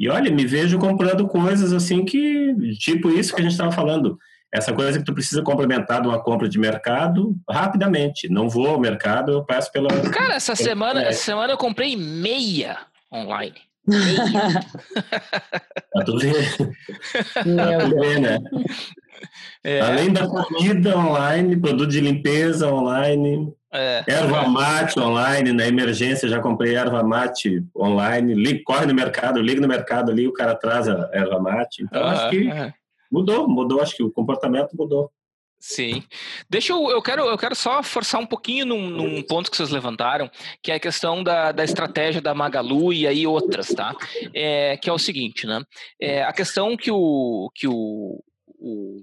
E olha, me vejo comprando coisas assim que, tipo isso que a gente estava falando. Essa coisa que tu precisa complementar de uma compra de mercado rapidamente. Não vou ao mercado, eu peço pela. Cara, essa pela semana, essa semana eu comprei meia online. pra tu ver. Meu tu ver, né? É. Além da comida online, produto de limpeza online, é. erva mate online, na emergência já comprei erva mate online, liga, corre no mercado, liga no mercado ali, o cara traz a erva mate. Então acho que mudou, mudou, acho que o comportamento mudou. Sim. Deixa eu, eu quero, eu quero só forçar um pouquinho num, num, ponto que vocês levantaram, que é a questão da, da estratégia da Magalu e aí outras, tá? É, que é o seguinte, né? É, a questão que o, que o, o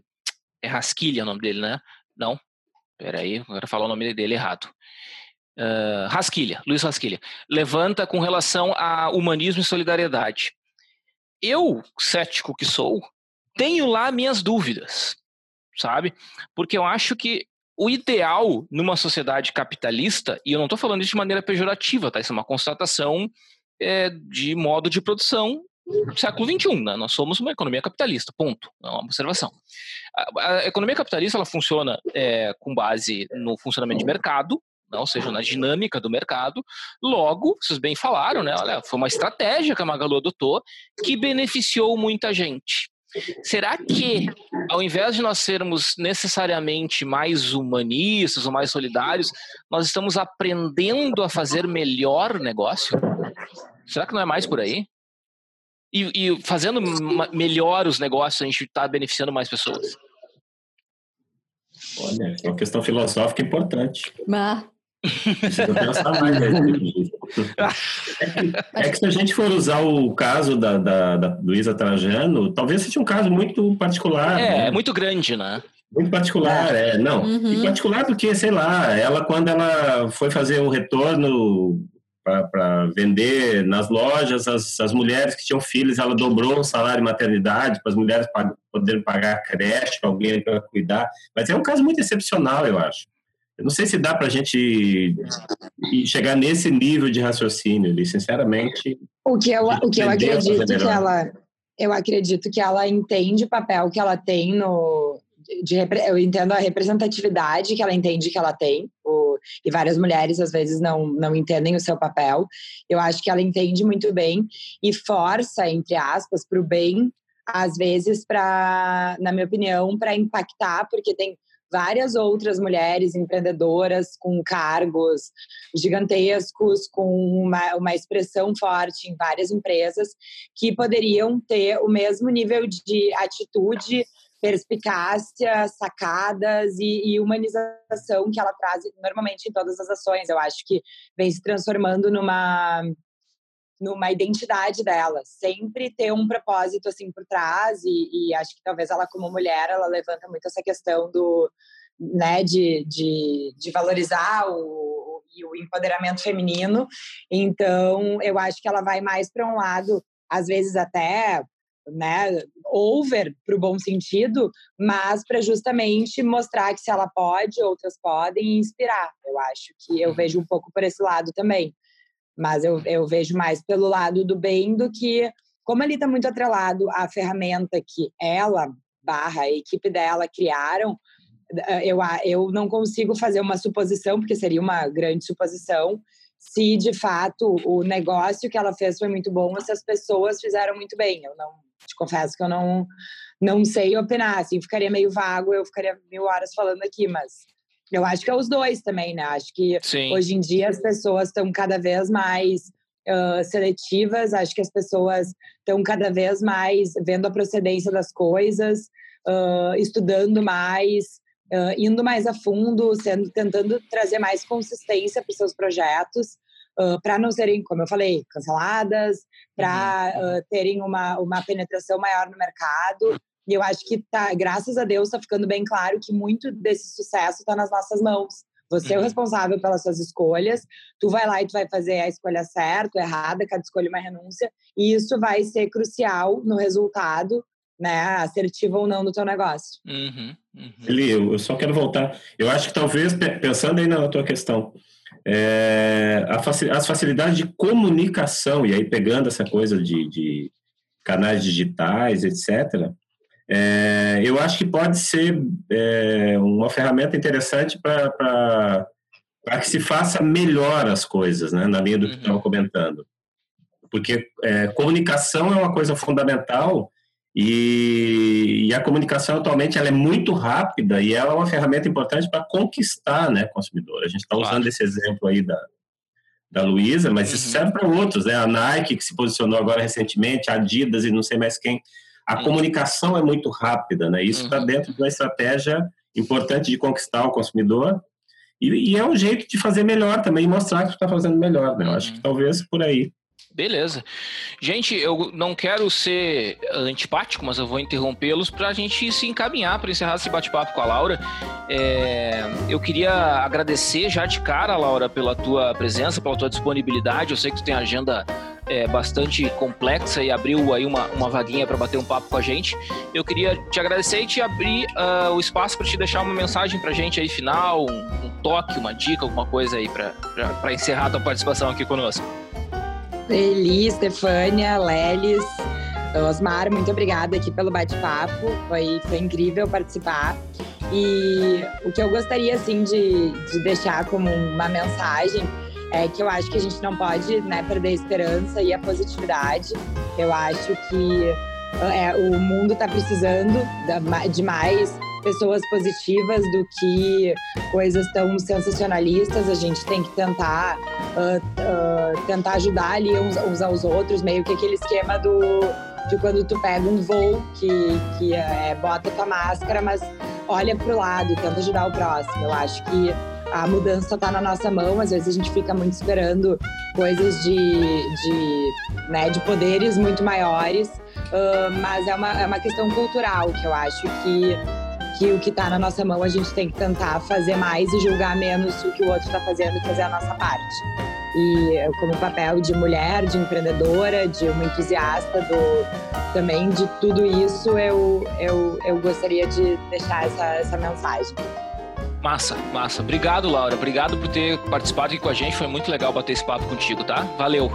é Rasquilha o nome dele, né? Não? Peraí, quero falar o nome dele errado. Uh, Rasquilha, Luiz Rasquilha, levanta com relação a humanismo e solidariedade. Eu, cético que sou, tenho lá minhas dúvidas, sabe? Porque eu acho que o ideal numa sociedade capitalista, e eu não estou falando isso de maneira pejorativa, tá? Isso é uma constatação é, de modo de produção século XXI, né? Nós somos uma economia capitalista, ponto. É uma observação. A, a economia capitalista ela funciona é, com base no funcionamento de mercado, né? ou seja, na dinâmica do mercado. Logo, vocês bem falaram, né? Olha, foi uma estratégia que a Magalu adotou que beneficiou muita gente. Será que, ao invés de nós sermos necessariamente mais humanistas ou mais solidários, nós estamos aprendendo a fazer melhor negócio? Será que não é mais por aí? E, e fazendo melhor os negócios, a gente está beneficiando mais pessoas. Olha, é uma questão filosófica importante. Mas... Mais. Né? É, que, é que se a gente for usar o caso da, da, da Luísa Trajano, talvez seja um caso muito particular. É, né? muito grande, né? Muito particular, é. Não, uhum. e particular porque, sei lá, ela quando ela foi fazer o retorno para vender nas lojas, as, as mulheres que tinham filhos, ela dobrou o salário de maternidade para as mulheres pag poderem pagar creche, alguém para cuidar. Mas é um caso muito excepcional, eu acho. Eu não sei se dá para a gente chegar nesse nível de raciocínio, ali, sinceramente. O que eu, o que eu acredito que ela, eu acredito que ela entende o papel que ela tem no, de, eu entendo a representatividade que ela entende que ela tem, o, e várias mulheres às vezes não, não entendem o seu papel. Eu acho que ela entende muito bem e força, entre aspas, para o bem, às vezes, para, na minha opinião, para impactar, porque tem várias outras mulheres empreendedoras com cargos gigantescos, com uma, uma expressão forte em várias empresas, que poderiam ter o mesmo nível de atitude perspicácia, sacadas e, e, humanização que ela traz normalmente em todas as ações. Eu acho que vem se transformando numa numa identidade dela, sempre ter um propósito assim por trás e, e acho que talvez ela como mulher ela levanta muito essa questão do né de, de, de valorizar o, o empoderamento feminino. Então eu acho que ela vai mais para um lado às vezes até né, over para o bom sentido, mas para justamente mostrar que se ela pode, outras podem e inspirar. Eu acho que eu vejo um pouco por esse lado também. Mas eu, eu vejo mais pelo lado do bem do que, como ele está muito atrelado à ferramenta que ela, barra, a equipe dela criaram, eh, eu, eu não consigo fazer uma suposição, porque seria uma grande suposição, se de fato o negócio que ela fez foi muito bom ou se as pessoas fizeram muito bem. Eu não te confesso que eu não não sei opinar, assim, ficaria meio vago, eu ficaria mil horas falando aqui, mas eu acho que é os dois também, né? Acho que Sim. hoje em dia as pessoas estão cada vez mais uh, seletivas, acho que as pessoas estão cada vez mais vendo a procedência das coisas, uh, estudando mais, uh, indo mais a fundo, sendo, tentando trazer mais consistência para os seus projetos, uh, para não serem, como eu falei, canceladas, para uhum. uh, terem uma, uma penetração maior no mercado. E eu acho que, tá, graças a Deus, está ficando bem claro que muito desse sucesso está nas nossas mãos. Você é o uhum. responsável pelas suas escolhas. Tu vai lá e tu vai fazer a escolha certa, errada, cada escolha é uma renúncia, e isso vai ser crucial no resultado, né, assertivo ou não do teu negócio. Uhum, uhum. Eli, eu só quero voltar. Eu acho que talvez pensando aí na tua questão, é, as facilidades de comunicação e aí pegando essa coisa de, de canais digitais, etc. É, eu acho que pode ser é, uma ferramenta interessante para que se faça melhor as coisas, né, na linha do que uhum. estava comentando. Porque é, comunicação é uma coisa fundamental e, e, a comunicação atualmente ela é muito rápida e ela é uma ferramenta importante para conquistar né, consumidor. A gente está claro. usando esse exemplo aí da, da Luísa, mas uhum. isso serve para outros, né? A Nike, que se posicionou agora recentemente, a Adidas e não sei mais quem a uhum. comunicação é muito rápida, né? Isso está uhum. dentro de uma estratégia importante de conquistar o consumidor e, e, é um jeito de fazer melhor também, mostrar que está fazendo melhor, né? Eu acho que uhum. talvez por aí. Beleza. Gente, eu não quero ser antipático, mas eu vou interrompê-los para a gente se encaminhar para encerrar esse bate-papo com a Laura. É, eu queria agradecer já de cara, Laura, pela tua presença, pela tua disponibilidade. Eu sei que tu tem agenda é, bastante complexa e abriu aí uma, uma vaguinha para bater um papo com a gente. Eu queria te agradecer e te abrir uh, o espaço para te deixar uma mensagem para a gente aí final, um, um, toque, uma dica, alguma coisa aí para encerrar a tua participação aqui conosco. Eli, Stefânia, Lelis, Osmar, muito obrigada aqui pelo bate-papo. Foi, foi incrível participar. E o que eu gostaria, assim, de, de deixar como uma mensagem é que eu acho que a gente não pode né, perder a esperança e a positividade. Eu acho que é, o mundo está precisando de mais pessoas positivas do que coisas tão sensacionalistas. A gente tem que tentar uh, uh, tentar ajudar ali uns, uns, aos outros, meio que aquele esquema do de quando tu pega um voo que, que é, bota tua máscara, mas olha pro lado, tenta ajudar o próximo. Eu acho que a mudança está na nossa mão. Às vezes a gente fica muito esperando coisas de, de, né, de poderes muito maiores, uh, mas é uma, é uma questão cultural que eu acho que que o que está na nossa mão a gente tem que tentar fazer mais e julgar menos o que o outro está fazendo e fazer a nossa parte. E como papel de mulher, de empreendedora, de uma entusiasta do, também de tudo isso, eu, eu, eu gostaria de deixar essa, essa mensagem. Massa, massa. Obrigado, Laura. Obrigado por ter participado aqui com a gente. Foi muito legal bater esse papo contigo, tá? Valeu.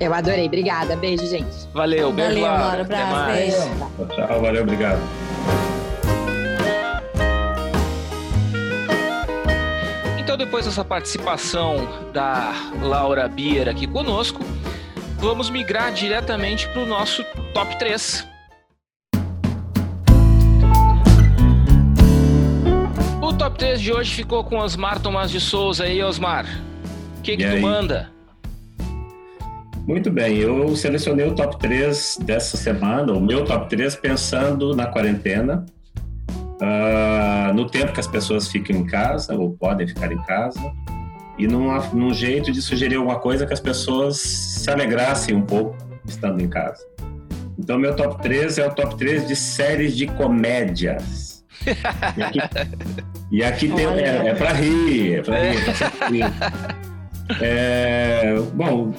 Eu adorei. Obrigada. Beijo, gente. Valeu. Beijo, valeu, Laura. Laura Até mais. Beijo. Tchau, valeu. Obrigado. Depois dessa participação da Laura Bier aqui conosco, vamos migrar diretamente para o nosso top 3. O top 3 de hoje ficou com Osmar Tomás de Souza. E aí, Osmar, o que, que tu manda? Muito bem, eu selecionei o top 3 dessa semana, o meu top 3, pensando na quarentena, uh, no tempo que as pessoas ficam em casa, ou podem ficar em casa, e num, num jeito de sugerir alguma coisa que as pessoas se alegrassem um pouco estando em casa. Então, meu top 3 é o top 3 de séries de comédias. E aqui, e aqui tem, é, é para rir, é para rir. É rir. É, bom,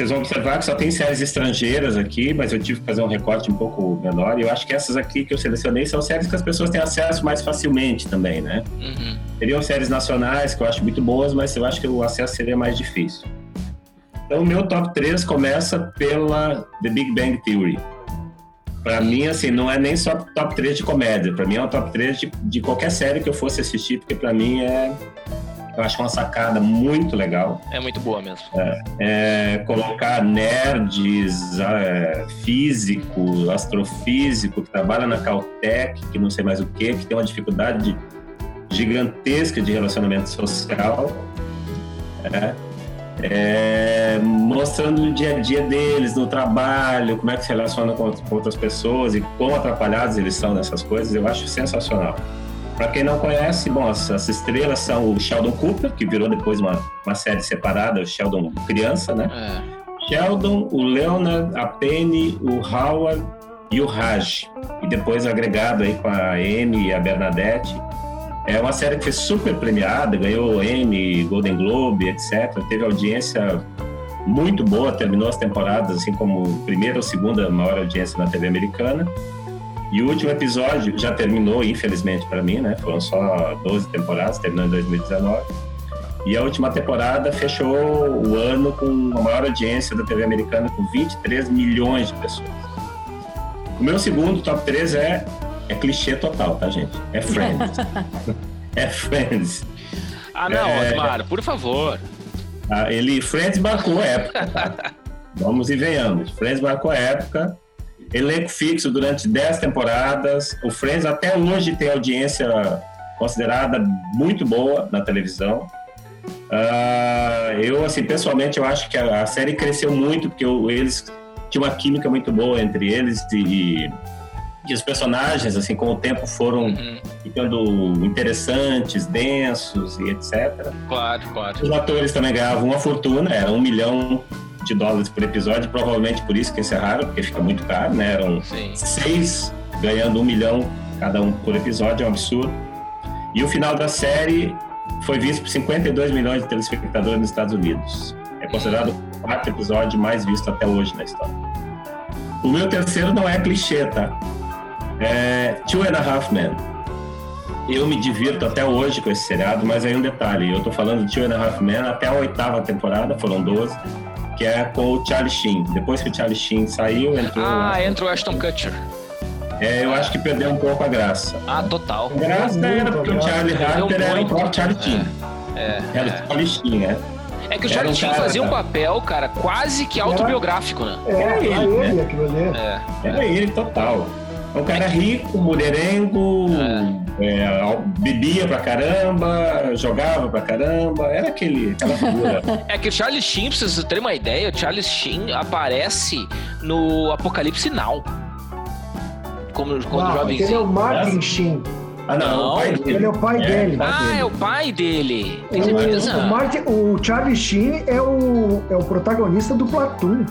vocês vão observar que só tem séries estrangeiras aqui, mas eu tive que fazer um recorte um pouco menor. E eu acho que essas aqui que eu selecionei são séries que as pessoas têm acesso mais facilmente também, né? Uhum. Seriam séries nacionais que eu acho muito boas, mas eu acho que o acesso seria mais difícil. Então, o meu top 3 começa pela The Big Bang Theory. Para mim, assim, não é nem só top 3 de comédia. Para mim é um top 3 de, de qualquer série que eu fosse assistir, porque para mim é eu acho uma sacada muito legal. É muito boa mesmo. É, é colocar nerds, é, físico, astrofísico, que trabalha na Caltech, que não sei mais o que, que tem uma dificuldade gigantesca de relacionamento social. É, é, mostrando o dia a dia deles, no trabalho, como é que se relacionam com, com outras pessoas e quão atrapalhados eles são nessas coisas, eu acho sensacional. Para quem não conhece, bom, as, as, estrelas são o Sheldon Cooper, que virou depois uma, uma série separada, o Sheldon criança, né? É. Sheldon, o Leonard, a Penny, o Howard e o Raj. E depois agregado aí com a Amy e a Bernadette. É uma série que foi super premiada, ganhou Emmy, Golden Globe, etc. Teve audiência muito boa, terminou as temporadas assim como primeira ou segunda maior audiência na TV americana. E o último episódio já terminou, infelizmente para mim, né? Foram só 12 temporadas, terminou em 2019. E a última temporada fechou o ano com a maior audiência da TV americana, com 23 milhões de pessoas. O meu segundo top 3 é, é clichê total, tá, gente? É Friends. é Friends. Ah, não, é... Osmar, por favor. Ah, ele, Friends marcou a época, tá? Vamos e venhamos. Friends marcou a época elenco fixo durante 10 temporadas. O Friends até hoje tem audiência considerada muito boa na televisão. Uh, eu, assim, pessoalmente, eu acho que a, a série cresceu muito porque eu, eles tinham uma química muito boa entre eles e, e os personagens, assim, com o tempo foram uhum. ficando interessantes, densos e etc. Claro, claro. Os atores também ganhavam uma fortuna, era um milhão de dólares por episódio, provavelmente por isso que encerraram, porque fica muito caro, né? Eram Sim. seis ganhando um milhão cada um por episódio, é um absurdo. E o final da série foi visto por 52 milhões de telespectadores nos Estados Unidos. É considerado o quarto episódio mais visto até hoje na história. O meu terceiro não é clichê, tá? É Two and a Half Men. Eu me divirto até hoje com esse seriado, mas aí um detalhe, eu tô falando de Two and a Half Men até a oitava temporada, foram 12 que é com o Charlie Sheen. Depois que o Charlie Sheen saiu, entrou. Ah, entrou o Ashton Kutcher. É, eu acho que perdeu um pouco a graça. Ah, total. A graça era porque o Charlie Harper era o próprio Charlie Sheen. É, é, era o Charlie Sheen, né? É que o Charlie um Sheen fazia um papel, cara, quase que autobiográfico, né? É, era ele, ele né? aquilo ali. É, era ele, total. É um cara rico, mulherengo, é. É, bebia pra caramba, jogava pra caramba, era aquele, aquela figura. é que o Charlie Sheen, pra vocês terem uma ideia, o Charlie Sheen aparece no Apocalipse Now. Como, quando não, jovenzinho. Ele é o Martin Sheen. Ah, não, não, o pai dele. Ele é o pai é, dele. Ah, é o pai dele. O, o, Martin, o Charlie Sheen é o, é o protagonista do Platoon.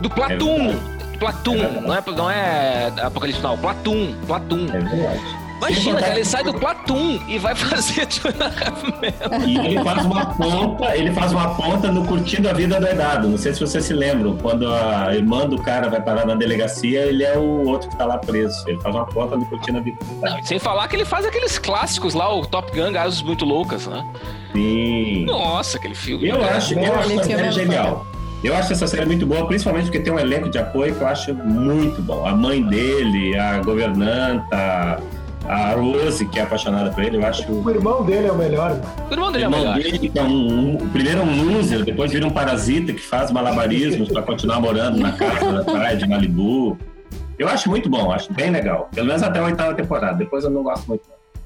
Do Platoon! Platum, é não, é, não é Apocalipse Now, Platum, Platum. É verdade. Imagina, cara, ele sai do Platum e vai fazer E ele faz uma ponta, ele faz uma ponta no Curtindo a Vida Doidado. Não sei se vocês se lembram, quando a irmã do cara vai parar na delegacia, ele é o outro que tá lá preso. Ele faz uma ponta no Curtindo a Vida Doidado. sem falar que ele faz aqueles clássicos lá, o Top Gun, Gasos Muito Loucas, né? Sim. Nossa, aquele filme. Eu acho, eu acho que é genial. Eu acho essa série muito boa, principalmente porque tem um elenco de apoio que eu acho muito bom. A mãe dele, a governanta, a Rose, que é apaixonada por ele, eu acho. O irmão dele é o melhor. O irmão dele é o melhor. Dele, que é um, um, primeiro é um loser, depois vira um parasita que faz malabarismos para continuar morando na casa da praia de Malibu. Eu acho muito bom, acho bem legal. Pelo menos até a oitava temporada, depois eu não gosto muito.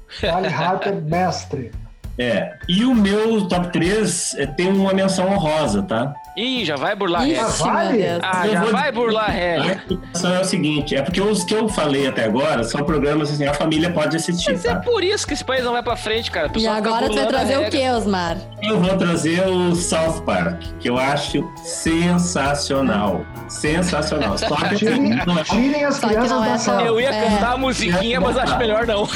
Charlie Harper, mestre. É. E o meu top 3 é, tem uma menção honrosa, tá? Ih, já vai burlar a regra. Vale? Ah, já vou... vai burlar a regra. A é o seguinte, é porque os que eu falei até agora são programas assim, a família pode assistir, Mas é tá? é por isso que esse país não vai pra frente, cara. E agora você vai trazer o que, Osmar? Eu vou trazer o South Park, que eu acho sensacional. Sensacional. Só que tirem, é... tirem as crianças da sala. Eu ia cantar a musiquinha, mas acho melhor não.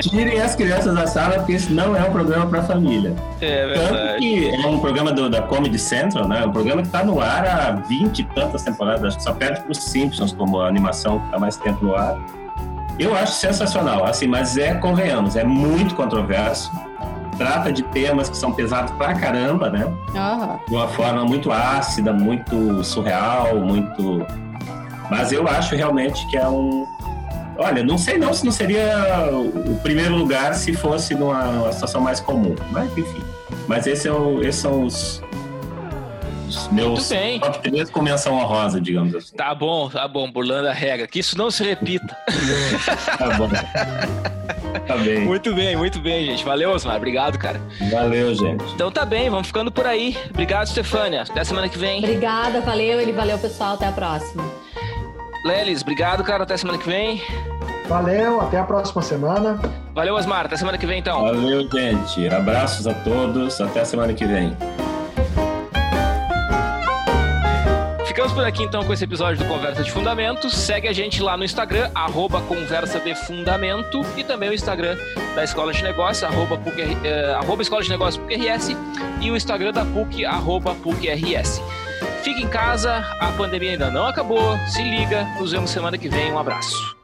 tirem as crianças da sala, porque esse não é um programa pra família. É verdade. Tanto que é um programa do, da Comedy Central, né? Um programa que está no ar há 20 e tantas temporadas, acho que só perde para os Simpsons como a animação que está mais tempo no ar. Eu acho sensacional, assim, mas é, convenhamos, é muito controverso. Trata de temas que são pesados pra caramba, né? Uhum. De uma forma muito ácida, muito surreal, muito. Mas eu acho realmente que é um. Olha, não sei não se não seria o primeiro lugar se fosse numa situação mais comum, mas enfim. Mas esse é o, esses são os, meus bem. top 3 com menção honrosa, digamos assim. Tá bom, tá bom, burlando a regra. Que isso não se repita. tá bom. Tá bem. Muito bem, muito bem, gente. Valeu, Osmar. Obrigado, cara. Valeu, gente. Então tá bem, vamos ficando por aí. Obrigado, Stefânia. Até semana que vem. Obrigada, valeu, ele valeu, pessoal. Até a próxima. Lelis, obrigado, cara. Até semana que vem. Valeu, até a próxima semana. Valeu, Osmar. Até semana que vem, então. Valeu, gente. Abraços a todos. Até a semana que vem. Ficamos por aqui então com esse episódio do Conversa de Fundamentos. Segue a gente lá no Instagram, arroba Conversa de Fundamento, e também o Instagram da Escola de Negócios, arroba, PUC, eh, arroba Escola de Negócios PUC-RS, e o Instagram da PUC, arroba PUC-RS. Fique em casa, a pandemia ainda não acabou. Se liga, nos vemos semana que vem. Um abraço.